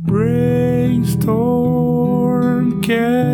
Brainstormcast.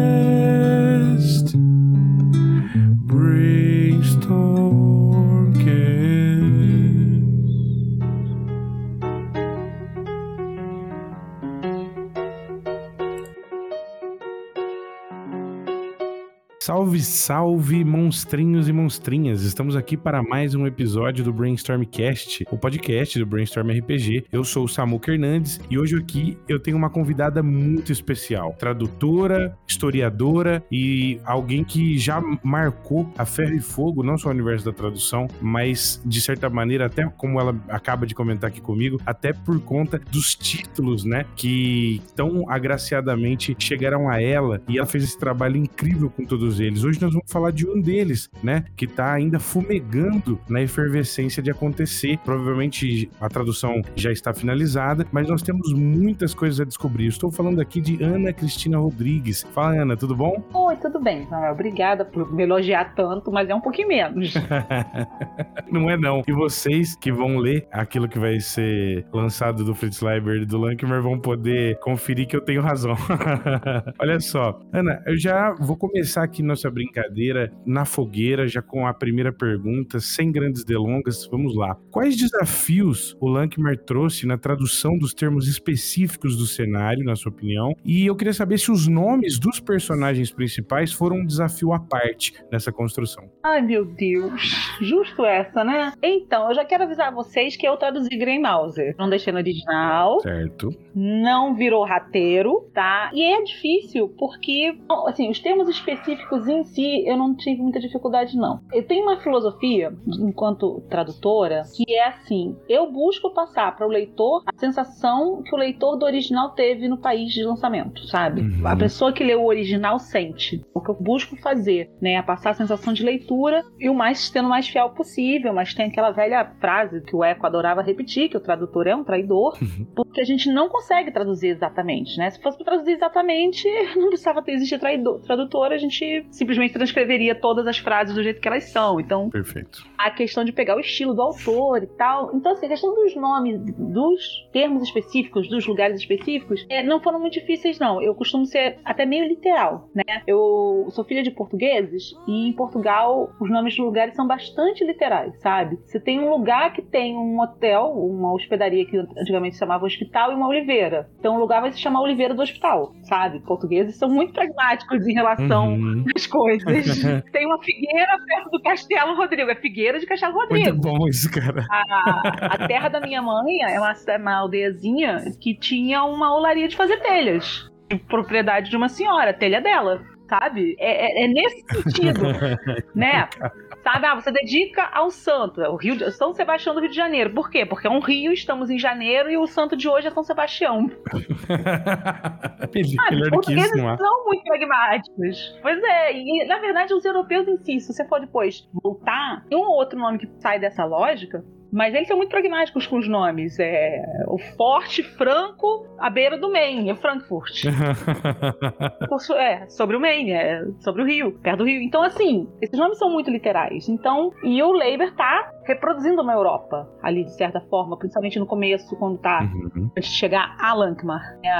Salve, salve, monstrinhos e monstrinhas! Estamos aqui para mais um episódio do Brainstormcast, o podcast do Brainstorm RPG. Eu sou o Samuca Hernandes e hoje aqui eu tenho uma convidada muito especial, tradutora, historiadora e alguém que já marcou a ferro e fogo, não só o universo da tradução, mas de certa maneira, até como ela acaba de comentar aqui comigo, até por conta dos títulos, né, que tão agraciadamente chegaram a ela e ela fez esse trabalho incrível com todos todos Hoje nós vamos falar de um deles, né? Que tá ainda fumegando na efervescência de acontecer. Provavelmente a tradução já está finalizada, mas nós temos muitas coisas a descobrir. Estou falando aqui de Ana Cristina Rodrigues. Fala, Ana, tudo bom? Oi, tudo bem. Obrigada por me elogiar tanto, mas é um pouquinho menos. não é não. E vocês que vão ler aquilo que vai ser lançado do Fritz Library e do Lankmer vão poder conferir que eu tenho razão. Olha só, Ana, eu já vou começar aqui nossa brincadeira na fogueira, já com a primeira pergunta, sem grandes delongas. Vamos lá. Quais desafios o Lankmer trouxe na tradução dos termos específicos do cenário, na sua opinião? E eu queria saber se os nomes dos personagens principais foram um desafio à parte nessa construção. Ai, meu Deus. Justo essa, né? Então, eu já quero avisar vocês que eu traduzi Grey Mauser. Não deixei no original. Certo. Não virou rateiro, tá? E é difícil porque, assim, os termos específicos específicos em si, eu não tive muita dificuldade, não. Eu tenho uma filosofia, enquanto tradutora, que é assim: eu busco passar para o leitor a sensação que o leitor do original teve no país de lançamento, sabe? Uhum. A pessoa que leu o original sente. O que eu busco fazer, né, é passar a sensação de leitura e o mais sendo o mais fiel possível, mas tem aquela velha frase que o Eco adorava repetir, que o tradutor é um traidor, uhum. porque a gente não consegue traduzir exatamente, né? Se fosse para traduzir exatamente, não precisava ter existido traidor, tradutor, a gente simplesmente transcreveria todas as frases do jeito que elas são. Então, Perfeito. a questão de pegar o estilo do autor e tal. Então, assim, a questão dos nomes, dos termos específicos, dos lugares específicos, é, não foram muito difíceis, não. Eu costumo ser até meio literal, né? Eu sou filha de portugueses e em Portugal os nomes dos lugares são bastante literais, sabe? Você tem um lugar que tem um hotel, uma hospedaria que antigamente se chamava hospital e uma oliveira. Então o lugar vai se chamar Oliveira do Hospital, sabe? Portugueses são muito pragmáticos em relação uhum as coisas. Tem uma figueira perto do Castelo Rodrigo. É Figueira de Castelo Rodrigo. Muito bom isso, cara. A, a terra da minha mãe é uma, uma aldeiazinha que tinha uma olaria de fazer telhas. De propriedade de uma senhora, telha dela sabe? É, é, é, nesse sentido, né? Sabe? Ah, você dedica ao santo, é o Rio de, São Sebastião do Rio de Janeiro. Por quê? Porque é um rio, estamos em janeiro e o santo de hoje é São Sebastião. sabe? Os portugueses são muito pragmáticos. Pois é, e na verdade os europeus em si, se você for depois voltar, tem um ou outro nome que sai dessa lógica, mas eles são muito pragmáticos com os nomes. É o Forte Franco à beira do Maine, é Frankfurt. é, sobre o Maine, é sobre o Rio, perto do Rio. Então, assim, esses nomes são muito literais. Então, e o Labour tá reproduzindo uma Europa ali, de certa forma, principalmente no começo, quando tá uhum. antes de chegar a Lankmar, né,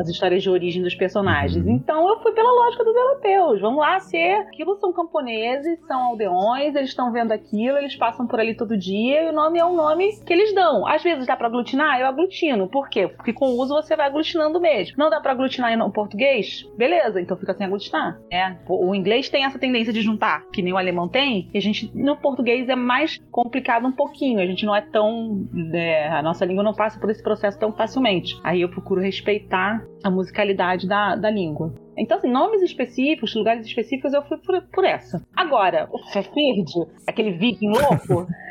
as histórias de origem dos personagens. Uhum. Então, eu fui pela lógica dos europeus. Vamos lá ser. Aquilo são camponeses, são aldeões, eles estão vendo aquilo, eles passam por ali todo dia e o nome nome é um nome que eles dão. Às vezes dá para aglutinar, eu aglutino. Por quê? Porque com o uso você vai aglutinando mesmo. Não dá para aglutinar no português? Beleza, então fica sem aglutinar. É. O inglês tem essa tendência de juntar, que nem o alemão tem, e a gente, no português, é mais complicado um pouquinho. A gente não é tão. É, a nossa língua não passa por esse processo tão facilmente. Aí eu procuro respeitar a musicalidade da, da língua. Então, assim, nomes específicos, lugares específicos, eu fui por, por essa. Agora, o Fefird, aquele viking louco,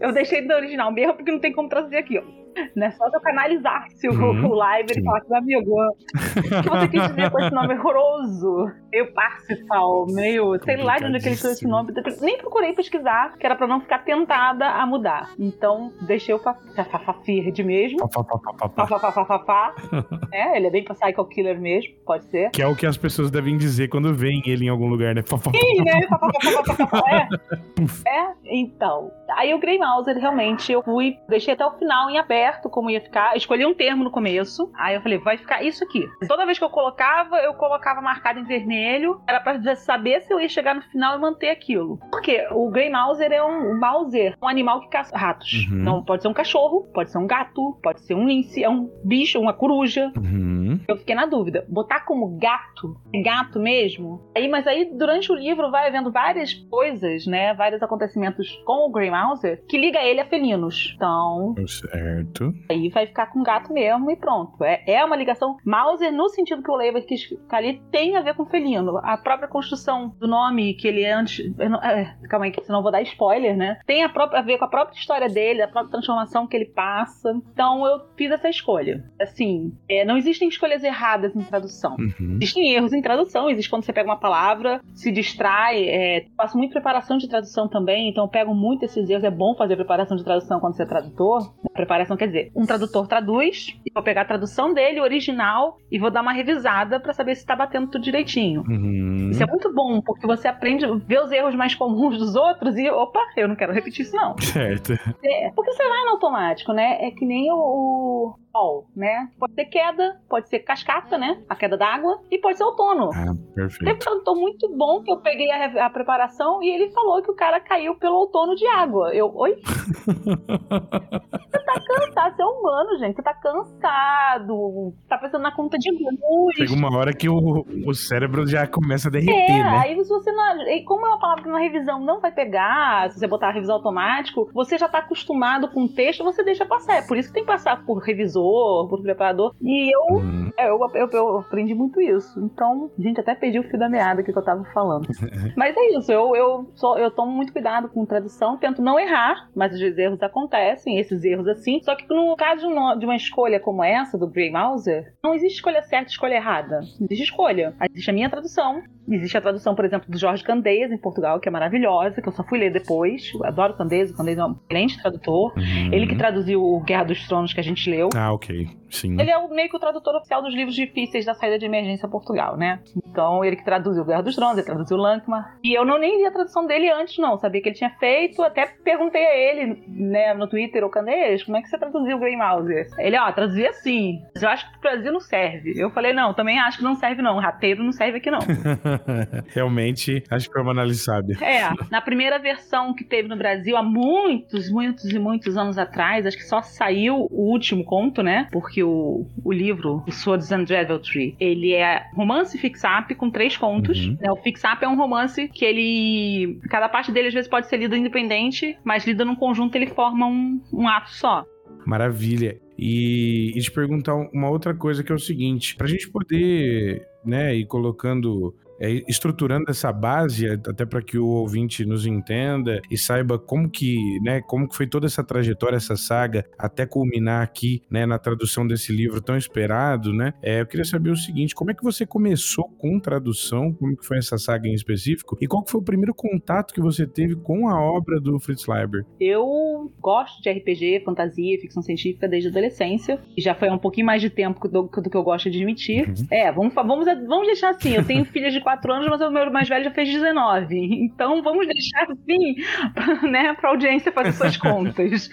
eu deixei do original mesmo porque não tem como traduzir aqui, ó. Não é só eu canalizar se o, uhum, o live e falar assim, amigo, o que você quis dizer com esse nome horroroso? Meio Parsifal, meio. Sei lá de onde é que ele tirou esse nome. Nem procurei pesquisar, que era pra não ficar tentada a mudar. Então, deixei o Fafafafird mesmo. Fafafafafá. É, ele é bem pra Psycho Killer mesmo, pode ser. Que é o que as pessoas devem dizer quando veem ele em algum lugar, né? Sim, né? É. é, Aí o Grey Mouser, realmente, eu fui, deixei até o final em aberto como ia ficar. escolhi um termo no começo. Aí eu falei, vai ficar isso aqui. Toda vez que eu colocava, eu colocava marcado em vermelho. Era pra saber se eu ia chegar no final e manter aquilo. Porque o Grey Mauser é um, um Mauser, um animal que caça ratos. Uhum. Então pode ser um cachorro, pode ser um gato, pode ser um lince, é um bicho, uma coruja. Uhum. Eu fiquei na dúvida. Botar como gato, é gato mesmo? Aí, mas aí durante o livro vai havendo várias coisas, né? Vários acontecimentos com o Grey que liga ele a felinos. Então. Certo. Aí vai ficar com gato mesmo e pronto. É, é uma ligação. Mauser, no sentido que o Leiber quis ficar ali, tem a ver com felino. A própria construção do nome que ele é antes. Não, é, calma aí, que senão eu vou dar spoiler, né? Tem a, própria, a ver com a própria história dele, a própria transformação que ele passa. Então eu fiz essa escolha. Assim, é, não existem escolhas erradas em tradução. Uhum. Existem erros em tradução, existe quando você pega uma palavra, se distrai. É, faço muito preparação de tradução também, então eu pego muito esses erros. É bom fazer preparação de tradução quando você é tradutor. Preparação quer dizer, um tradutor traduz, e vou pegar a tradução dele, original, e vou dar uma revisada para saber se tá batendo tudo direitinho. Uhum. Isso é muito bom, porque você aprende, vê os erros mais comuns dos outros e, opa, eu não quero repetir isso não. Certo. É, porque você vai no automático, né? É que nem o, sol, né? Pode ser queda, pode ser cascata, né? A queda d'água, e pode ser outono. Ah, perfeito. Teve um tradutor muito bom que eu peguei a, a, preparação e ele falou que o cara caiu pelo outono de água. Eu, oi? você tá cansado, você é humano, gente. Você tá cansado. Tá pensando na conta de luz. Chega uma hora que o, o cérebro já começa a derreter, é, né? Aí se você não. Como é uma palavra que na revisão não vai pegar, se você botar a revisão automático, você já tá acostumado com o texto, você deixa passar. É por isso que tem que passar por revisor por preparador. E eu, uhum. é, eu, eu, eu, aprendi muito isso. Então, gente, até perdi o fio da meada que eu tava falando. mas é isso, eu, eu, sou, eu tomo muito cuidado com tradução, tento não errar, mas os erros acontecem, esses erros assim. Só que no caso de uma, de uma escolha como essa, do Grey Mauser, não existe escolha certa e escolha errada. Existe escolha. Existe a minha tradução, Existe a tradução, por exemplo, do Jorge Candeias, em Portugal, que é maravilhosa, que eu só fui ler depois. Eu adoro Candeias, o Candeias é um excelente tradutor. Uhum. Ele que traduziu o Guerra dos Tronos que a gente leu. Ah, ok. Sim. Ele é o, meio que o tradutor oficial dos livros difíceis da saída de emergência Portugal, né? Então, ele que traduziu Guerra dos Tronos, ele traduziu Lankmar. E eu não nem li a tradução dele antes, não. Sabia que ele tinha feito. Até perguntei a ele, né, no Twitter, o Candeias, como é que você traduziu o Grey Mouser? Ele, ó, traduzia assim. Mas eu acho que o Brasil não serve. Eu falei, não, também acho que não serve, não. Rateiro não serve aqui, não. Realmente, acho que foi uma análise sábia. É, na primeira versão que teve no Brasil, há muitos, muitos e muitos anos atrás, acho que só saiu o último conto, né? Porque o, o livro, o Swords and Deviltry, ele é romance fix-up com três contos. Uhum. Né? O fix-up é um romance que ele... Cada parte dele, às vezes, pode ser lido independente, mas lida num conjunto, ele forma um, um ato só. Maravilha. E, e te perguntar uma outra coisa que é o seguinte: para a gente poder né, ir colocando é, estruturando essa base até para que o ouvinte nos entenda e saiba como que, né, como que foi toda essa trajetória, essa saga até culminar aqui, né, na tradução desse livro tão esperado, né? É, eu queria saber o seguinte, como é que você começou com tradução? Como que foi essa saga em específico? E qual que foi o primeiro contato que você teve com a obra do Fritz Leiber? Eu gosto de RPG, fantasia, ficção científica desde a adolescência. E já foi há um pouquinho mais de tempo do, do que eu gosto de admitir. Uhum. É, vamos, vamos, vamos deixar assim, eu tenho filhas de 24 anos, mas o meu mais velho já fez 19. Então vamos deixar assim, né, pra audiência fazer suas contas.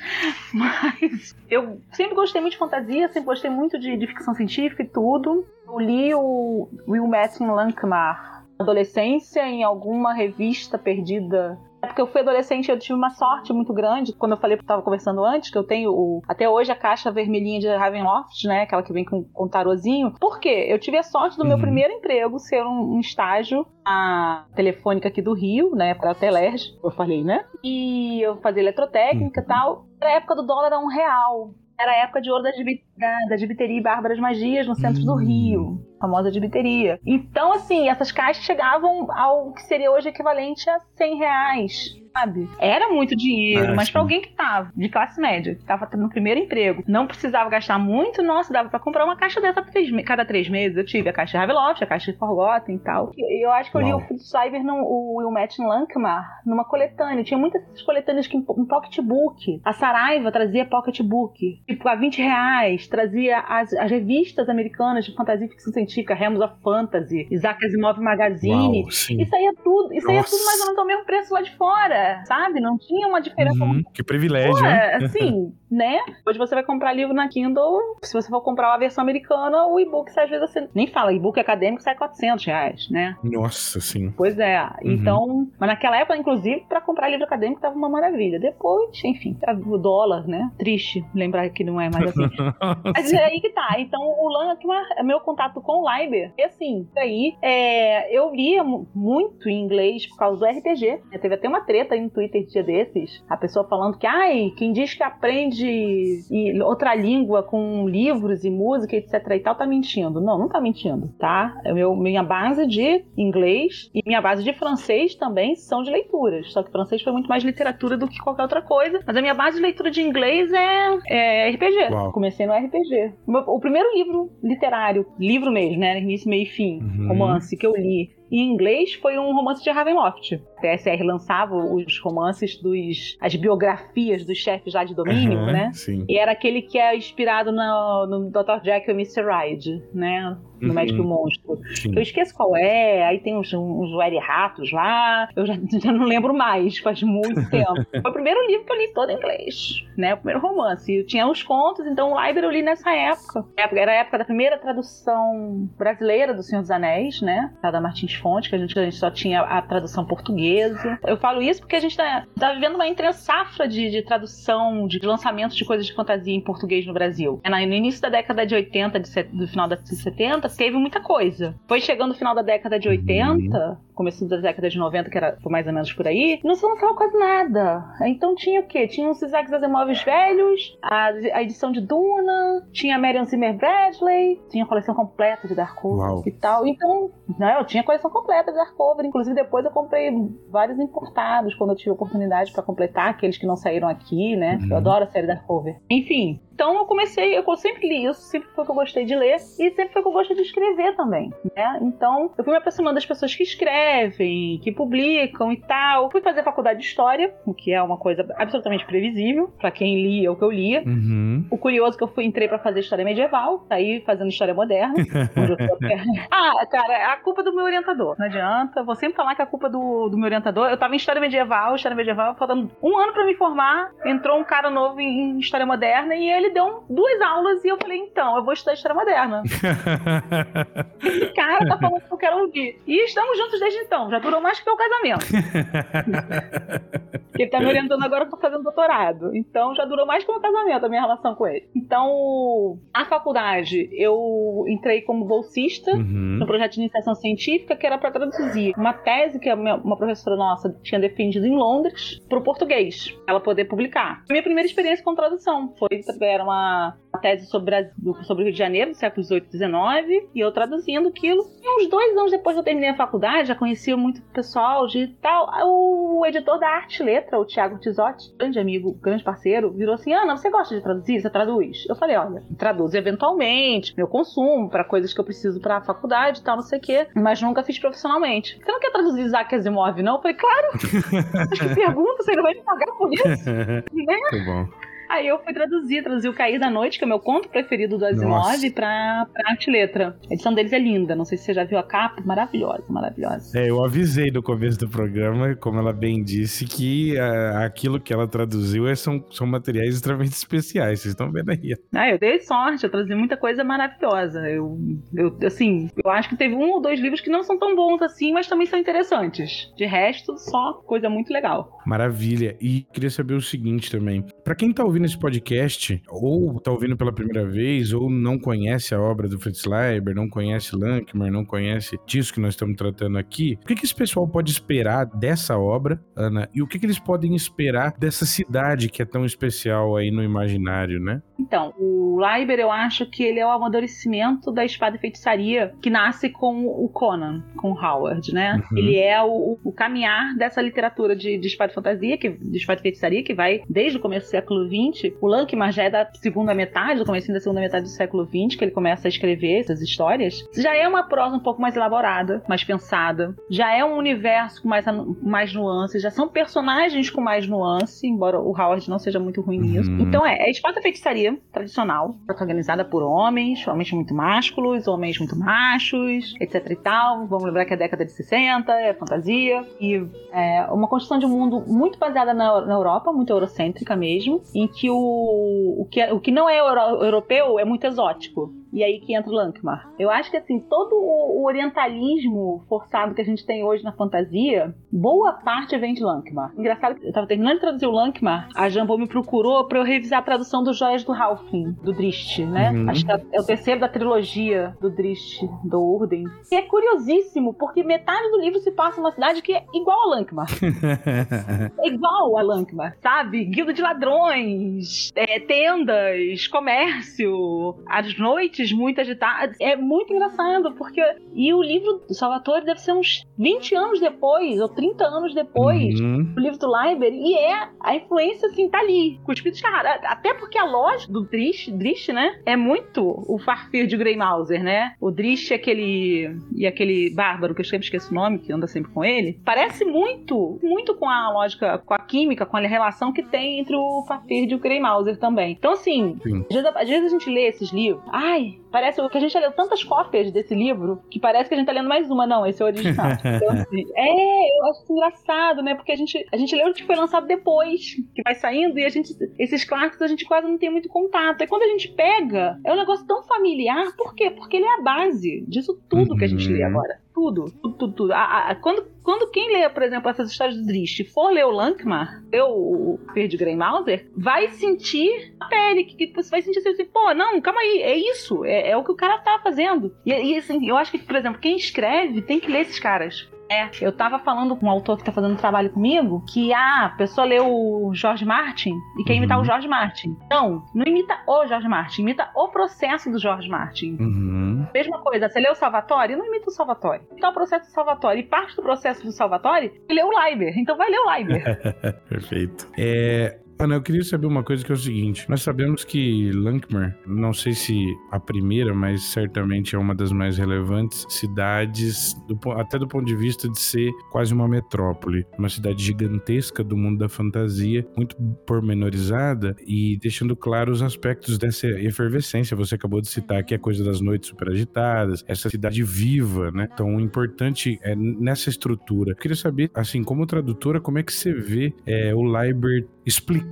Mas eu sempre gostei muito de fantasia, sempre gostei muito de, de ficção científica e tudo. Eu li o Will Matthew Lankmar adolescência em alguma revista perdida porque eu fui adolescente, eu tive uma sorte muito grande. Quando eu falei que eu tava conversando antes, que eu tenho o, até hoje a caixa vermelhinha de Ravenloft, né? Aquela que vem com, com tarozinho. Por quê? Eu tive a sorte do meu uhum. primeiro emprego ser um, um estágio na telefônica aqui do Rio, né? Pra Telerge, eu falei, né? E eu fazia eletrotécnica e uhum. tal. Era a época do dólar a um real. Era a época de ouro da, da, da Gibiteria e Bárbaras Magias no centro do hum. Rio, famosa Gibiteria. Então, assim, essas caixas chegavam ao que seria hoje equivalente a 100 reais sabe? Era muito dinheiro, ah, mas para alguém que tava de classe média, que tava no primeiro emprego, não precisava gastar muito, nossa, dava para comprar uma caixa dessa cada três meses. Eu tive a caixa de Haveloft, a caixa de Forgotten e tal. Eu acho que eu li Uau. o Cyber, no, o Will Match Lankmar, numa coletânea. Tinha muitas coletâneas que um pocketbook. A Saraiva trazia pocketbook. Tipo, a 20 reais, trazia as, as revistas americanas de fantasia e ficção científica, Remos of Fantasy, Isaac Asimov Magazine. Uau, isso aí é tudo, isso aí é tudo mais ou menos ao mesmo preço lá de fora sabe? Não tinha uma diferença. Uhum, que privilégio, Pô, né? Assim, né? Hoje você vai comprar livro na Kindle, se você for comprar a versão americana, o e-book às vezes você nem fala, e-book acadêmico sai 400 reais, né? Nossa, sim. Pois é. Uhum. Então, mas naquela época, inclusive, para comprar livro acadêmico tava uma maravilha. Depois, enfim, o dólar, né? Triste lembrar que não é mais assim. mas é aí que tá. Então, o LAN é meu contato com o Liber. E assim, aí é, eu lia muito em inglês por causa do RPG. Teve até uma treta aí no Twitter dia desses. A pessoa falando que, ai, quem diz que aprende outra língua com livros e música, etc e tal, tá mentindo. Não, não tá mentindo, tá? Meu, minha base de inglês e minha base de francês também são de leituras. Só que francês foi muito mais literatura do que qualquer outra coisa. Mas a minha base de leitura de inglês é, é RPG. Uau. Comecei no RPG. O, primeiro livro literário, livro mesmo, né? Início, meio e fim, uhum. romance que eu li em inglês foi um romance de Ravenloft. A TSR lançava os romances dos. as biografias dos chefes lá de domínio, uhum, né? Sim. E era aquele que é inspirado no, no Dr. Jack e Mr. Hyde, né? No uhum. Médico Monstro. Sim. Eu esqueço qual é, aí tem uns, uns ratos lá. Eu já, já não lembro mais, faz muito tempo. Foi o primeiro livro que eu li todo em inglês, né? O primeiro romance. Eu tinha os contos, então o Library eu li nessa época. Era a época da primeira tradução brasileira do Senhor dos Anéis, né? Da Martins Fontes, que a gente, a gente só tinha a tradução portuguesa. Eu falo isso porque a gente tá, tá vivendo uma entre safra de, de tradução, de lançamento de coisas de fantasia em português no Brasil. É, no início da década de 80, de, do final da de 70, teve muita coisa. Foi chegando no final da década de 80, uhum. começo da década de 90, que era mais ou menos por aí, não se lançava quase nada. Então tinha o quê? Tinha os Isaac Asimov velhos, a, a, edição de Duna, tinha Marion Zimmer Bradley, tinha a coleção completa de Darkover e tal. Então, né, eu tinha a coleção completa de Darkover. Inclusive, depois eu comprei vários importados quando eu tive oportunidade para completar aqueles que não saíram aqui, né? Uhum. Eu adoro a série Darkover. Enfim, então eu comecei, eu sempre li isso, sempre foi o que eu gostei de ler e sempre foi o que eu gostei de escrever também, né? Então eu fui me aproximando das pessoas que escrevem, que publicam e tal. Fui fazer faculdade de história, o que é uma coisa absolutamente previsível para quem lia o que eu lia. Uhum. O curioso é que eu fui entrei para fazer história medieval, saí fazendo história moderna. ah, cara, é a culpa do meu orientador. Não adianta, vou sempre falar que é a culpa do, do meu orientador. Eu tava em história medieval, história medieval, faltando um ano para me formar, entrou um cara novo em história moderna e ele ele deu duas aulas e eu falei, então, eu vou estudar História Moderna. Esse cara tá falando que eu quero ouvir. E estamos juntos desde então, já durou mais que o casamento. ele tá me orientando agora eu tô fazendo doutorado. Então já durou mais que o meu casamento a minha relação com ele. Então, a faculdade, eu entrei como bolsista uhum. no projeto de iniciação científica, que era para traduzir uma tese que uma professora nossa tinha defendido em Londres para o português, ela poder publicar. Minha primeira experiência com tradução foi era uma tese sobre, sobre o Rio de Janeiro, do século XVIII e XIX, e eu traduzindo aquilo. E uns dois anos depois que eu terminei a faculdade, já conhecia muito pessoal de tal. O editor da Arte Letra, o Tiago Tizotti, grande amigo, grande parceiro, virou assim: Ana, você gosta de traduzir? Você traduz? Eu falei: olha, traduzo eventualmente, meu consumo, para coisas que eu preciso para a faculdade e tal, não sei o quê, mas nunca fiz profissionalmente. Você não quer traduzir Isaac Asimov, não? Eu falei: claro! Acho que pergunta, você não vai me pagar por isso? né? Muito bom. Aí eu fui traduzir, traduzi o Cair da Noite, que é o meu conto preferido do Asimov, pra, pra arte letra. A edição deles é linda, não sei se você já viu a capa, maravilhosa, maravilhosa. É, eu avisei no começo do programa, como ela bem disse, que uh, aquilo que ela traduziu é, são, são materiais extremamente especiais, vocês estão vendo aí. Ah, eu dei sorte, eu traduzi muita coisa maravilhosa. Eu, eu, assim, eu acho que teve um ou dois livros que não são tão bons assim, mas também são interessantes. De resto, só coisa muito legal. Maravilha. E queria saber o seguinte também, para quem tá ouvindo ouvindo esse podcast, ou tá ouvindo pela primeira vez, ou não conhece a obra do Fritz Leiber, não conhece Lankmer, não conhece disso que nós estamos tratando aqui, o que, que esse pessoal pode esperar dessa obra, Ana? E o que, que eles podem esperar dessa cidade que é tão especial aí no imaginário, né? Então, o Leiber, eu acho que ele é o amadurecimento da espada e feitiçaria que nasce com o Conan, com o Howard, né? Uhum. Ele é o, o, caminhar dessa literatura de, de espada e fantasia, que, de espada e feitiçaria, que vai desde o começo do século XX o Lankman já é da segunda metade, do começo da segunda metade do século XX, que ele começa a escrever essas histórias. Já é uma prosa um pouco mais elaborada, mais pensada. Já é um universo com mais, mais nuances. Já são personagens com mais nuance, embora o Howard não seja muito ruim nisso. Uhum. Então é, é espada feitiçaria tradicional, protagonizada por homens, homens muito másculos, homens muito machos, etc e tal. Vamos lembrar que é a década de 60, é fantasia. E é uma construção de um mundo muito baseada na, na Europa, muito eurocêntrica mesmo, em que o, o, que, é, o que não é euro, europeu é muito exótico. E aí que entra o Lankmar. Eu acho que assim, todo o orientalismo forçado que a gente tem hoje na fantasia, boa parte vem de Lankmar. Engraçado que eu tava terminando de traduzir o Lankmar, a Jambô me procurou para eu revisar a tradução dos Joias do Halfling, do Drist, né? Uhum. Acho que é o terceiro da trilogia do Drist, do Urden. E é curiosíssimo, porque metade do livro se passa numa cidade que é igual a Lankmar. é igual a Lankmar, sabe? Guilda de ladrões, é, tendas, comércio, as noites muito agitadas. É muito engraçado, porque. E o livro do Salvatore deve ser uns 20 anos depois, ou 30 anos depois, uhum. do livro do Leiber, e é. A influência, assim, tá ali, cuspido de cara. Até porque a lógica do Drish, Drish, né? É muito o Farfir de Grey Mauser, né? O Drish aquele. e aquele bárbaro, que eu sempre esqueço o nome, que anda sempre com ele. Parece muito, muito com a lógica, com a química, com a relação que tem entre o Farfir e o Grey Mauser também. Então, assim, às vezes, às vezes a gente lê esses livros. Ai, parece que a gente já leu tantas cópias desse livro que parece que a gente tá lendo mais uma. Não, esse é o original. então, assim, é, eu acho engraçado, né? Porque a gente, a gente leu o que foi lançado depois, que vai saindo, e a gente, esses clássicos a gente quase não tem muito contato. E quando a gente pega, é um negócio tão familiar. Por quê? Porque ele é a base disso tudo que a gente lê uhum. agora tudo, tudo, tudo, tudo. A, a, quando, quando quem lê, por exemplo, essas histórias do Drist for ler o Lankmar, ler o, o Fer de Grey Mauser, vai sentir a pele, que, que, você vai sentir assim, pô, não, calma aí, é isso, é, é o que o cara tá fazendo. E, e assim, eu acho que, por exemplo, quem escreve tem que ler esses caras. É, eu tava falando com um autor que tá fazendo trabalho comigo que ah, a pessoa leu o George Martin e quer imitar o uhum. George Martin. Não, não imita o George Martin, imita o processo do George Martin. Uhum. Mesma coisa, você leu o Salvatore, não imita o Salvatore. Imita o processo do Salvatore. E parte do processo do Salvatore, leu o Leiber. Então vai ler o Leiber. Perfeito. É, Ana, eu queria saber uma coisa que é o seguinte: nós sabemos que Lankmar, não sei se a primeira, mas certamente é uma das mais relevantes cidades, do, até do ponto de vista de ser quase uma metrópole, uma cidade gigantesca do mundo da fantasia, muito pormenorizada e deixando claro os aspectos dessa efervescência. Você acabou de citar aqui a coisa das noites super agitadas, essa cidade viva, né? Tão importante é, nessa estrutura. Eu queria saber, assim, como tradutora, como é que você vê é, o Liber explicando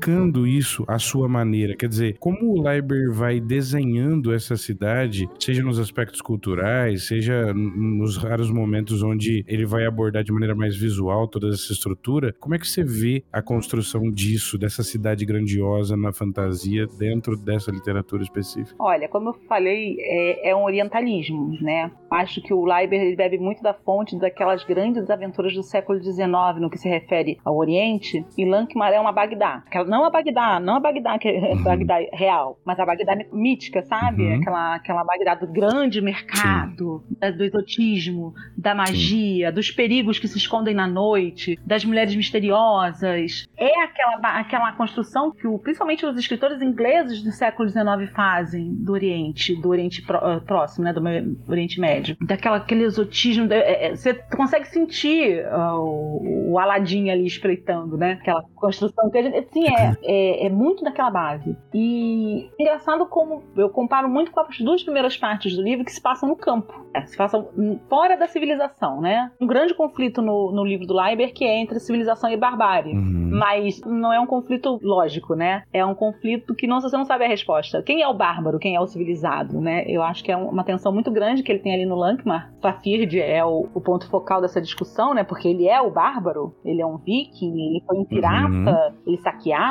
isso à sua maneira. Quer dizer, como o Leiber vai desenhando essa cidade, seja nos aspectos culturais, seja nos raros momentos onde ele vai abordar de maneira mais visual toda essa estrutura, como é que você vê a construção disso, dessa cidade grandiosa na fantasia dentro dessa literatura específica? Olha, como eu falei, é, é um orientalismo, né? Acho que o Leiber bebe muito da fonte daquelas grandes aventuras do século XIX no que se refere ao Oriente, e Lankmar é uma Bagdá Bagdá. Aquela, não a Bagdá, não a Bagdá que é uhum. Bagdá real, mas a Bagdá mítica, sabe? Uhum. Aquela, aquela Bagdá do grande mercado, da, do exotismo, da magia, Sim. dos perigos que se escondem na noite, das mulheres misteriosas. É aquela, aquela construção que o, principalmente os escritores ingleses do século XIX fazem do Oriente, do Oriente eh, próximo, né? Do Oriente Médio. Daquela, aquele exotismo. É, é, você consegue sentir uh, o, o Aladim ali espreitando, né? Aquela construção que a gente Sim, é, é, é, muito daquela base. E engraçado como eu comparo muito com as duas primeiras partes do livro que se passam no campo. É, se passam fora da civilização, né? Um grande conflito no, no livro do Leiber que é entre civilização e barbárie. Uhum. Mas não é um conflito lógico, né? É um conflito que não, você não sabe a resposta. Quem é o bárbaro? Quem é o civilizado, né? Eu acho que é uma tensão muito grande que ele tem ali no Lankmar. Fafird é o, o ponto focal dessa discussão, né? Porque ele é o bárbaro, ele é um viking, ele foi um pirata, uhum. ele saqueava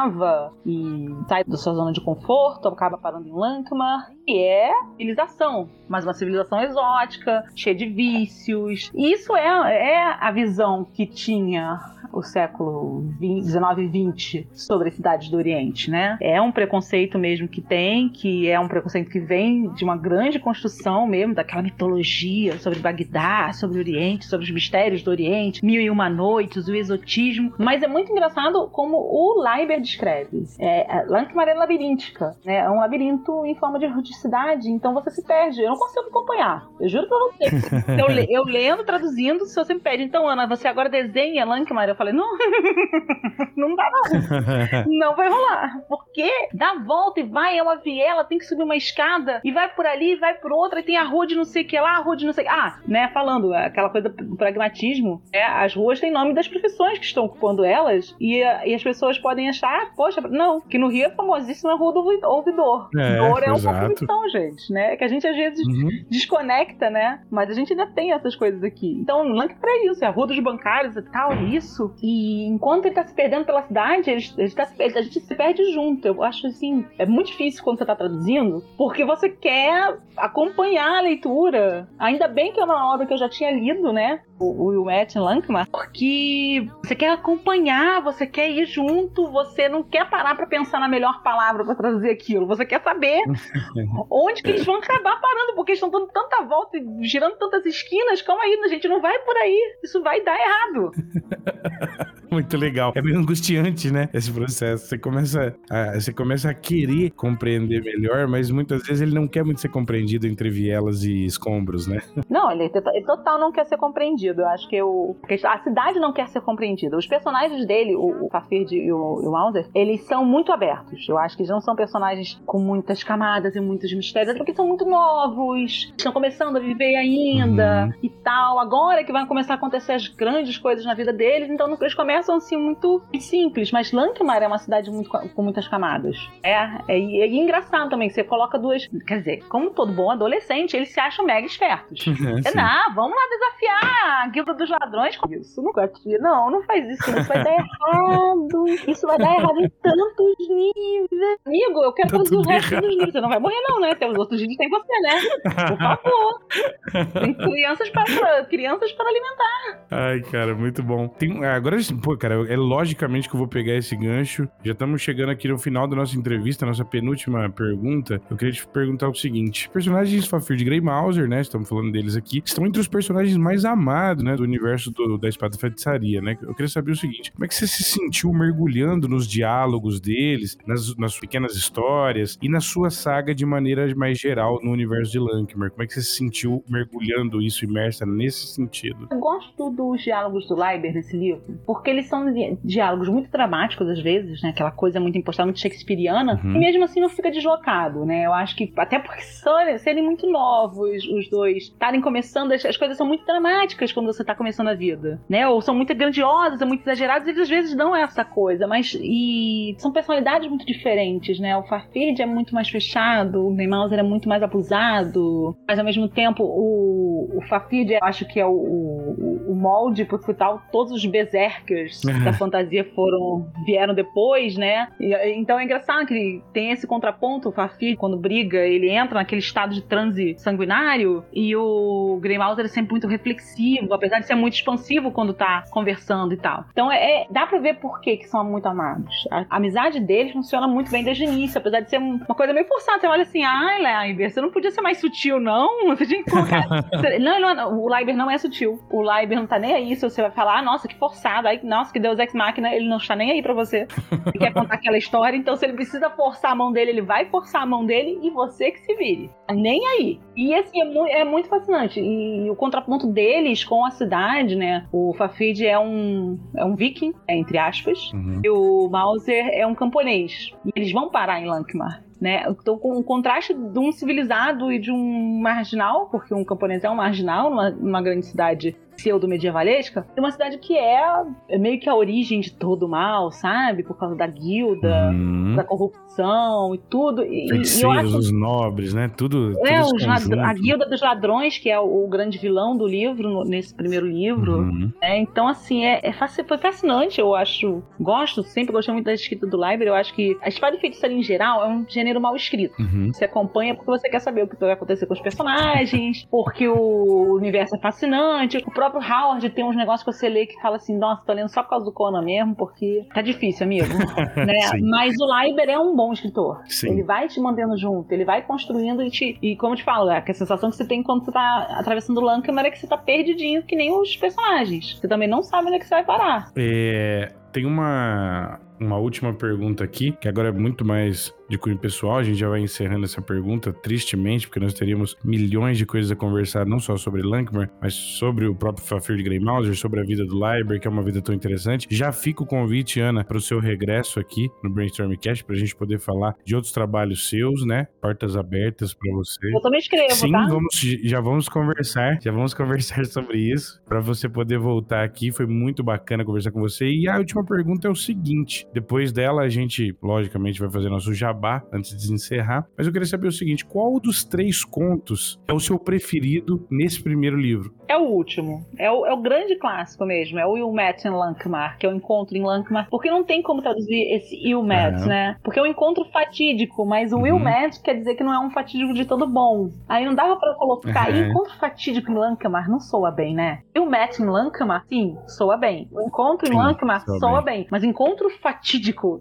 e sai da sua zona de conforto, acaba parando em Lankmar. E é civilização, mas uma civilização exótica, cheia de vícios. E isso é, é a visão que tinha o século XIX e XX sobre as cidades do Oriente, né? É um preconceito mesmo que tem, que é um preconceito que vem de uma grande construção mesmo, daquela mitologia sobre Bagdá, sobre o Oriente, sobre os mistérios do Oriente, Mil e Uma Noites, o exotismo. Mas é muito engraçado como o Leiber descreve. É, é labiríntica, né? É um labirinto em forma de, de erradicidade, então você se perde. Eu não consigo acompanhar. Eu juro pra você. eu, eu lendo, traduzindo, se você me pede, então, Ana, você agora desenha Lankmar? Eu falei, não, não dá não. não vai rolar. Porque dá volta e vai, é uma viela, tem que subir uma escada, e vai por ali, vai por outra, e tem a rua de não sei o que lá, a rua de não sei o que. Ah, né, falando, aquela coisa do pragmatismo, é, as ruas têm nome das profissões que estão ocupando elas, e, e as pessoas podem achar, poxa, não, que no Rio é famosíssima a rua do ouvidor. É, Dor é uma profissão, gente, né? Que a gente às vezes uhum. desconecta, né? Mas a gente ainda tem essas coisas aqui. Então, Lank é isso, é a rua dos bancários e tal, isso. E enquanto ele tá se perdendo pela cidade, ele, ele tá, a gente se perde junto. Eu acho assim, é muito difícil quando você tá traduzindo, porque você quer acompanhar a leitura. Ainda bem que é uma obra que eu já tinha lido, né? O, o Matt Lankmar, porque você quer acompanhar, você quer ir junto, você não quer parar para pensar na melhor palavra para traduzir aquilo. Você quer saber onde que eles vão acabar parando, porque eles estão dando tanta volta e girando tantas esquinas. Calma aí, a gente não vai por aí. Isso vai dar errado. Muito legal. É meio angustiante, né? Esse processo. Você começa, a, você começa a querer compreender melhor, mas muitas vezes ele não quer muito ser compreendido entre vielas e escombros, né? Não, ele, ele total não quer ser compreendido. Eu acho que o, a cidade não quer ser compreendida. Os personagens dele, o, o Fafird e o, o eles são muito abertos. Eu acho que eles não são personagens com muitas camadas e muitos mistérios, porque são muito novos, estão começando a viver ainda uhum. e tal. Agora que vai começar a acontecer as grandes coisas na vida deles, então eles começam assim muito simples, mas Lankmar é uma cidade muito, com muitas camadas. É, é, é, engraçado também que você coloca duas. Quer dizer, como todo bom adolescente, eles se acham mega espertos. é, não, vamos lá desafiar a guilda dos ladrões com isso. Nunca tia. Não, não faz isso, isso vai dar errado. Isso vai dar errado em tantos níveis. Amigo, eu quero fazer o resto dos níveis. Você não vai morrer, não, né? Tem os outros níveis tem você, né? Por favor. Tem crianças para, crianças para alimentar. Ai, cara, muito bom. Tem, agora, pô, cara, é logicamente que eu vou pegar esse gancho. Já estamos chegando aqui no final da nossa entrevista, nossa penúltima pergunta. Eu queria te perguntar o seguinte: personagens Fafir de Grey Mauser, né? Estamos falando deles aqui, estão entre os personagens mais amados, né? Do universo do, da Espada Feitiçaria, né? Eu queria saber o seguinte: como é que você se sentiu mergulhando nos diálogos deles, nas, nas pequenas histórias e na sua saga de maneira mais geral no universo de Lankmer? Como é que você se sentiu mergulhando isso, imersa nesse sentido? Eu gosto dos diálogos do Leiber nesse livro, porque eles são diálogos muito dramáticos às vezes, né? Aquela coisa muito impostada, muito shakespeariana, uhum. e mesmo assim não fica deslocado, né? Eu acho que, até porque são, serem muito novos os dois, estarem começando, as, as, coisas são muito dramáticas quando você tá começando a vida, né? Ou são muito grandiosas, ou muito exageradas, eles às vezes dão essa coisa, mas e são personalidades muito diferentes, né? O Farfird é muito mais fechado, o Neymauser é muito mais abusado, mas ao mesmo tempo o, o Farfird acho que é o, o, o molde pro tal todos os berserkers da fantasia foram vieram depois, né? E, então é engraçado que tem esse contraponto, o Fafir, quando briga, ele entra naquele estado de transe sanguinário e o Greymalzer é sempre muito reflexivo, apesar de ser muito expansivo quando tá conversando e tal. Então é, é dá pra ver por que que são muito amados. A, amizade deles funciona muito bem desde o início, apesar de ser uma coisa meio forçada. Você olha assim, ai, Leiber, você não podia ser mais sutil, não? Você tinha que colocar... não, não, o Leiber não é sutil. O Leiber não tá nem aí se você vai falar, ah, nossa, que forçado. Aí, nossa, que Deus Ex Machina, ele não está nem aí para você. Ele quer contar aquela história, então se ele precisa forçar a mão dele, ele vai forçar a mão dele e você que se vire. Nem aí. E assim, é, mu é muito fascinante. E, o contraponto deles com a cidade, né? O Fafid é um, é um viking, entre aspas, uhum. e o Mauser é um camponês. E eles vão parar em Lankmar né? Então, com o contraste de um civilizado e de um marginal, porque um camponês é um marginal numa, numa grande cidade pseudo-medievalesca, é uma cidade que é, é, meio que a origem de todo o mal, sabe? Por causa da guilda, uhum. da corrupção e tudo. E, e eu acho... os nobres, né? Tudo. É, tudo a guilda dos ladrões, que é o, o grande vilão do livro, no, nesse primeiro livro. Uhum. Né? Então, assim, é, é foi fascinante, eu acho. Gosto, sempre gostei muito da escrita do Library. Eu acho que a espada e feitiçaria em geral é um gênero mal escrito. Uhum. Você acompanha porque você quer saber o que vai acontecer com os personagens, porque o universo é fascinante. O próprio Howard tem uns negócios que você lê que fala assim, nossa, tô lendo só por causa do Conan mesmo, porque tá difícil, amigo. né? Mas o Leiber é um bom escritor. Sim. Ele vai te mantendo junto, ele vai construindo e te. E como eu te falo, é a sensação que você tem quando você tá atravessando o Lancashire é que você tá perdidinho, que nem os personagens. Você também não sabe onde é que você vai parar. É tem uma uma última pergunta aqui, que agora é muito mais de cunho pessoal. A gente já vai encerrando essa pergunta, tristemente, porque nós teríamos milhões de coisas a conversar, não só sobre Lankmar, mas sobre o próprio Fafir de Grey Mauser, sobre a vida do Library, que é uma vida tão interessante. Já fica o convite, Ana, para o seu regresso aqui no Brainstormcast, para a gente poder falar de outros trabalhos seus, né? Portas abertas para você. Eu também escrevo, Sim, tá? vamos, já vamos conversar, já vamos conversar sobre isso, para você poder voltar aqui. Foi muito bacana conversar com você. E a última pergunta é o seguinte: depois dela, a gente, logicamente, vai fazer nosso jabá antes de encerrar. Mas eu queria saber o seguinte: qual dos três contos é o seu preferido nesse primeiro livro? É o último. É o, é o grande clássico mesmo. É o Ilmet em Lankmar, que é o encontro em Lankmar. Porque não tem como traduzir esse Ilmet, Aham. né? Porque é um encontro fatídico, mas o Uhum. Ilmet quer dizer que não é um fatídico de todo bom. Aí não dava pra colocar Uhum. encontro fatídico em Lankmar, não soa bem, né? Ilmet em Lankmar, sim, soa bem. O encontro em Sim, Lankmar soa soa bem. Mas encontro fatídico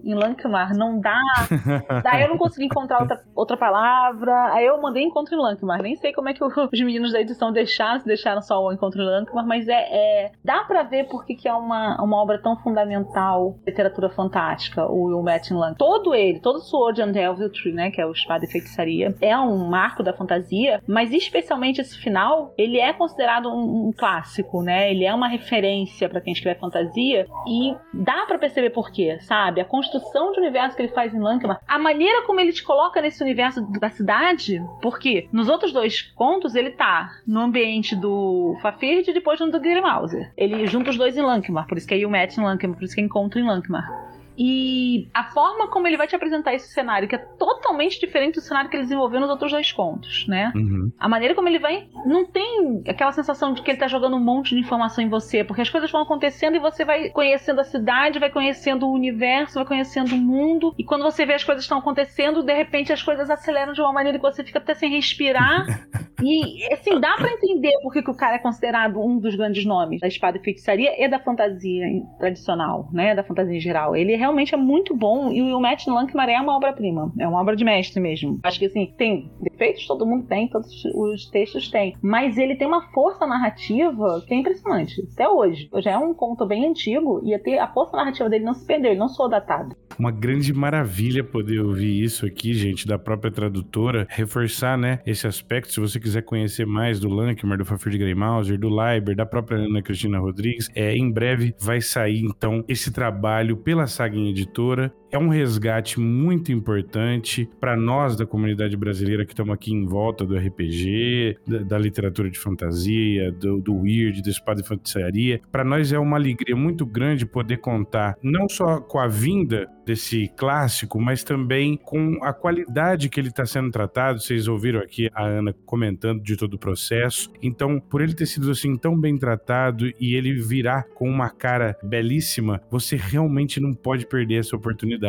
em Lankmar não dá Daí eu não consegui encontrar outra, outra palavra. Aí eu mandei encontro em Lankmar. Nem sei como é que os meninos da edição deixaram, se deixaram só o encontro em Lankmar, mas é, é- dá pra ver porque que é uma, uma obra tão fundamental, literatura fantástica, o Will Match em Lankmar. Todo ele, todo o Sword and Deviltry, né, que é o Espada e Feitiçaria, é um marco da fantasia, mas especialmente esse final, ele é considerado um, um clássico, né? Ele é uma referência pra quem escreve fantasia e dá pra perceber por quê, sabe? A construção de universo que ele faz em Lankmar, a maneira como ele te coloca nesse universo da cidade, porque nos outros dois contos ele tá no ambiente do Fafird e depois no do Grimauser. Ele junta os dois em Lankmar, por isso que é Ilmet em Lankmar, por isso que é encontro em Lankmar. E a forma como ele vai te apresentar esse cenário, que é totalmente diferente do cenário que ele desenvolveu nos outros dois contos, né? Uhum. A maneira como ele vai. Não tem aquela sensação de que ele tá jogando um monte de informação em você, porque as coisas vão acontecendo e você vai conhecendo a cidade, vai conhecendo o universo, vai conhecendo o mundo. E quando você vê as coisas estão acontecendo, de repente as coisas aceleram de uma maneira que você fica até sem respirar. e, assim, dá pra entender por que, que o cara é considerado um dos grandes nomes da espada e feitiçaria e da fantasia tradicional, né? Da fantasia em geral. Ele realmente é muito bom e o Matt Lankmar é uma obra-prima. É uma obra de mestre mesmo. Acho que assim, tem defeitos, todo mundo tem, todos os textos têm. Mas ele tem uma força narrativa que é impressionante. Até hoje. Já é um conto bem antigo e até a força narrativa dele não se perdeu, ele não soou datado. Uma grande maravilha poder ouvir isso aqui, gente, da própria tradutora, reforçar, né, esse aspecto. Se você quiser conhecer mais do Lankmar, do Fafir de Grey Mauser, do Liber, da própria Ana Cristina Rodrigues, é, em breve vai sair, então, esse trabalho pela Saga Editora. É um resgate muito importante para nós da comunidade brasileira que estamos aqui em volta do RPG, da, da literatura de fantasia, do, do weird, da espada e feitiçaria. Para nós é uma alegria muito grande poder contar não só com a vinda desse clássico, mas também com a qualidade que ele está sendo tratado. Vocês ouviram aqui a Ana comentando de todo o processo. Então, por ele ter sido assim tão bem tratado e ele virar com uma cara belíssima, você realmente não pode perder essa oportunidade.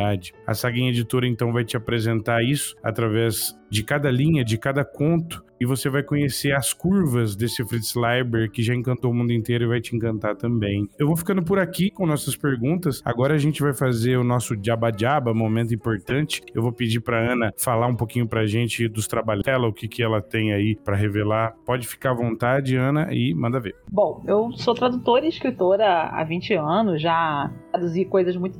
A Saguinha Editora então vai te apresentar isso através de cada linha, de cada conto, e você vai conhecer as curvas desse Fritz Leiber que já encantou o mundo inteiro e vai te encantar também. Eu vou ficando por aqui com nossas perguntas. Agora a gente vai fazer o nosso Jabba Jabba, momento importante. Eu vou pedir para Ana falar um pouquinho pra gente dos trabalhos dela, o que que ela tem aí para revelar. Pode ficar à vontade, Ana, e manda ver. Bom, eu sou tradutora e escritora há 20 anos, já traduzi coisas muito,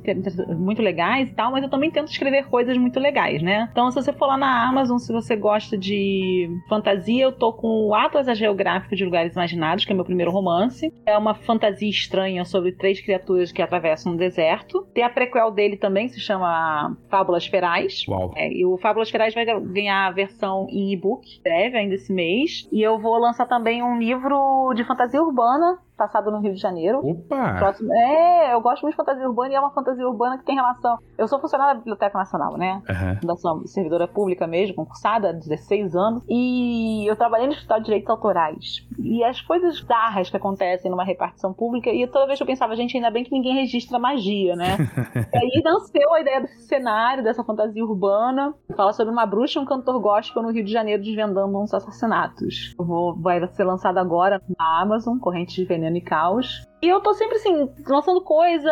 muito legais e tal, mas eu também tento escrever coisas muito legais, né? Então, se você for lá na Amazon, se você gosta de fantasia, eu tô com o Atlas Geográfico de Lugares Imaginados, que é meu primeiro romance. É uma fantasia estranha sobre três criaturas que atravessam um deserto. Tem a prequel dele também, se chama Fábulas Ferais. Uau. É, e o Fábulas Ferais vai ganhar a versão em e-book, breve, ainda esse mês. E eu vou lançar também um livro de fantasia urbana, passado no Rio de Janeiro. Opa! Próximo. É, eu gosto muito de fantasia urbana e é uma fantasia urbana que tem relação. Eu sou funcionária da Biblioteca Nacional, né? Fundação servidora pública mesmo, concursada há 16 anos. E eu trabalhei no Escritório de Direitos Autorais. E as coisas bizarras que acontecem numa repartição pública, e toda vez que eu pensava, gente, ainda bem que ninguém registra magia, né? e aí nasceu a ideia desse cenário, dessa fantasia urbana. Fala sobre uma bruxa e um cantor gospel no Rio de Janeiro desvendando uns assassinatos. Eu vou, vai ser lançado agora na Amazon, Corrente de Veneno e Caos. E eu tô sempre assim, lançando coisa.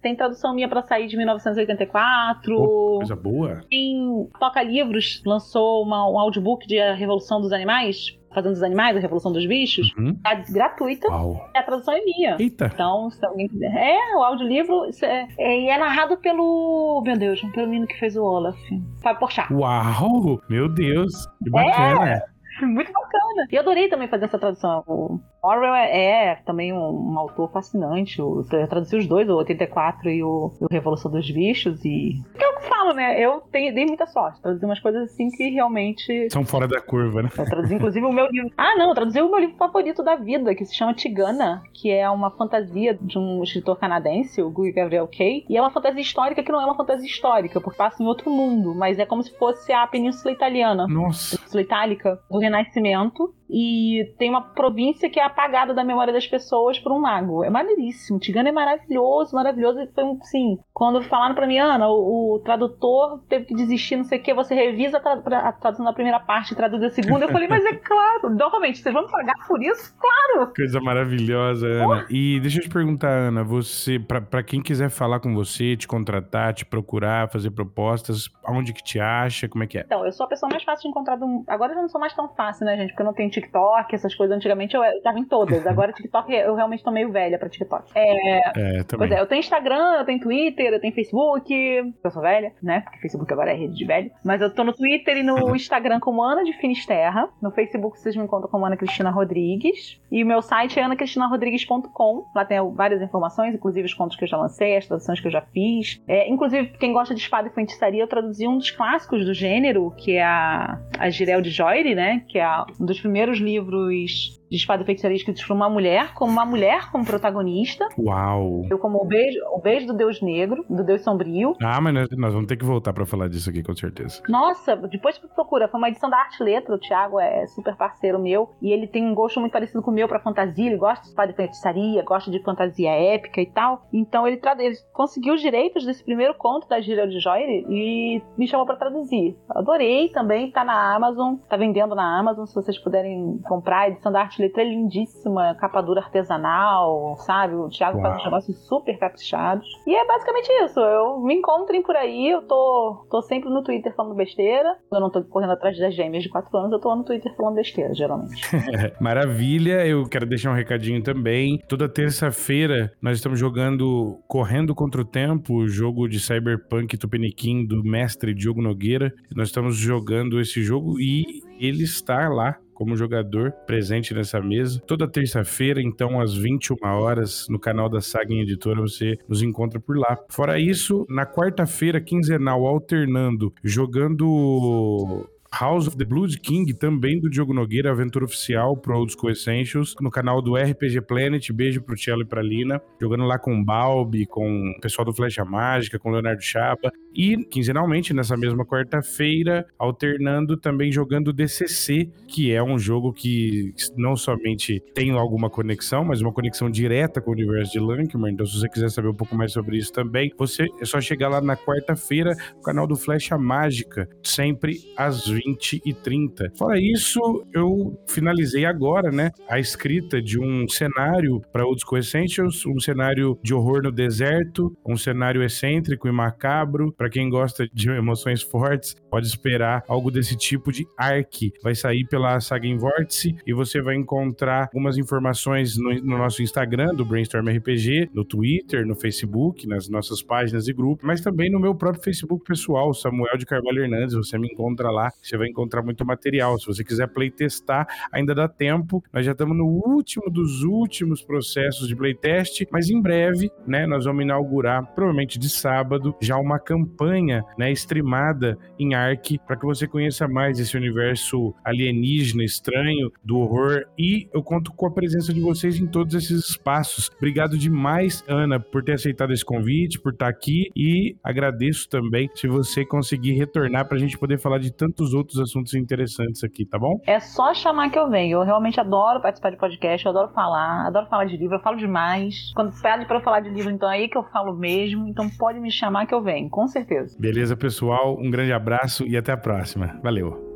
Tem tradução minha pra sair de 1984. Ô, coisa boa. Tem Toca Livros lançou uma- um audiobook de A Revolução dos Animais. Fazendo dos Animais, a Revolução dos Bichos, Uhum. tá gratuita. Uau. A tradução é minha. Eita. Então, se alguém quiser. É, o audiolivro é, é, e é narrado pelo. Meu Deus, pelo menino que fez o Olaf. Fábio Porchat. Uau! Meu Deus! Que bacana! Muito bacana. E eu adorei também fazer essa tradução. O Orwell é, é também um, um autor fascinante. O- Eu traduzi os dois, o 84 e o, o Revolução dos Bichos. E. É o que eu falo, né? Eu tenho, dei muita sorte. Traduzi umas coisas assim que realmente. São fora da curva, né? Eu traduzi, inclusive, o meu livro. Ah, não, eu traduzi o meu livro favorito da vida, que se chama Tigana, que é uma fantasia de um escritor canadense, o Guy Gabriel Kay. E é uma fantasia histórica que não é uma fantasia histórica, porque passa em outro mundo, mas é como se fosse a Península Italiana. Nossa. Península Itálica do Renascimento. E tem uma província que é apagada da memória das pessoas por um mago. É maneiríssimo. Tigana é maravilhoso, maravilhoso. E foi um, sim. Quando falaram pra mim, Ana, o, o tradutor teve que desistir, não sei o que, você revisa a, tra- a tradução da primeira parte e traduz a segunda. Eu falei, mas é claro, normalmente, vocês vão me pagar por isso? Claro! Coisa maravilhosa, Ana. E deixa eu te perguntar, Ana, você, pra, pra quem quiser falar com você, te contratar, te procurar, fazer propostas, aonde que te acha, como é que é? Então, eu sou a pessoa mais fácil de encontrar do. Agora eu já não sou mais tão fácil, né, gente? Porque eu não tenho TikTok, essas coisas. Antigamente eu eu tava em todas. Agora TikTok, eu realmente tô meio velha pra TikTok. É, É, também. Pois é, eu tenho Instagram, eu tenho Twitter, eu tenho Facebook. Eu sou velha, né? Porque Facebook agora é rede de velho. Mas eu tô no Twitter e no Instagram como Ana de Finisterra. No Facebook vocês me encontram como Ana Cristina Rodrigues. E o meu site é anacristina.rodrigues.com. Lá tem várias informações, inclusive os contos que eu já lancei, as traduções que eu já fiz. É, inclusive, quem gosta de espada e feitiçaria, eu traduzi um dos clássicos do gênero, que é a, a Girel de Joyre, né? Que é um dos primeiros livros de espada e feitiçaria escritos por uma mulher, com uma mulher como protagonista. Uau! Eu como o beijo, o beijo do Deus Negro, do Deus Sombrio. Ah, mas nós, nós vamos ter que voltar pra falar disso aqui, com certeza. Nossa, depois procura. Foi uma edição da Arte Letra. O Thiago é super parceiro meu. E ele tem um gosto muito parecido com o meu pra fantasia. Ele gosta de espada e feitiçaria, gosta de fantasia épica e tal. Então ele, ele conseguiu os direitos desse primeiro conto da Gira de Joyre e me chamou pra traduzir. Adorei também. Tá na Amazon. Tá vendendo na Amazon. Se vocês puderem comprar. A edição da Arte e Letra é lindíssima. Capa dura artesanal, sabe? O Thiago faz Uau. uns negócios super caprichados. E é basicamente isso. Eu me encontrem por aí. Eu tô, tô sempre no Twitter falando besteira. Eu não tô correndo atrás das gêmeas de 4 anos. Eu tô no Twitter falando besteira, geralmente. Maravilha, eu quero deixar um recadinho também. Toda terça-feira nós estamos jogando Correndo contra o Tempo, o jogo de Cyberpunk Tupiniquim do mestre Diogo Nogueira. Nós estamos jogando esse jogo e ele está lá como jogador presente nessa mesa. Toda terça-feira, então, às 21 horas, no canal da Saga Editora, você nos encontra por lá. Fora isso, na quarta-feira, quinzenal, alternando, jogando House of the Blood King, também do Diogo Nogueira, aventura oficial pro Old School Essentials, no canal do RPG Planet. Beijo pro Cello e pra Lina, jogando lá com o Balbi, com o pessoal do Flecha Mágica, com o Leonardo Chapa. E, quinzenalmente, nessa mesma quarta-feira, alternando também jogando DCC, que é um jogo que não somente tem alguma conexão, mas uma conexão direta com o universo de Lankmer. Então, se você quiser saber um pouco mais sobre isso também, você é só chegar lá na quarta-feira, no canal do Flecha Mágica, sempre às 20h30. Fora isso, eu finalizei agora, né, a escrita de um cenário para School Essentials, um cenário de horror no deserto, um cenário excêntrico e macabro. Para quem gosta de emoções fortes, pode esperar algo desse tipo de Ark. Vai sair pela Saga em Vórtice e você vai encontrar algumas informações no, no nosso Instagram do Brainstorm RPG, no Twitter, no Facebook, nas nossas páginas e grupos, mas também no meu próprio Facebook pessoal, Samuel de Carvalho Hernandes. Você me encontra lá, você vai encontrar muito material. Se você quiser playtestar, ainda dá tempo. Nós já estamos no último dos últimos processos de playtest, mas em breve, né, nós vamos inaugurar, provavelmente de sábado, já uma campanha, né, streamada em Ark, para que você conheça mais esse universo alienígena, estranho, do horror. E eu conto com a presença de vocês em todos esses espaços. Obrigado demais, Ana, por ter aceitado esse convite, por estar aqui. E agradeço também se você conseguir retornar para a gente poder falar de tantos outros assuntos interessantes aqui, tá bom? É só chamar que eu venho. Eu realmente adoro participar de podcast, eu adoro falar, adoro falar de livro, eu falo demais. Quando pede pra eu falar de livro, então é aí que eu falo mesmo. Então pode me chamar que eu venho, com certeza. Beleza, pessoal? Um grande abraço e até a próxima. Valeu!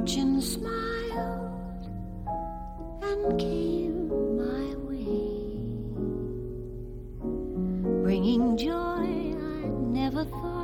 Fortune smiled and came my way, bringing joy I never thought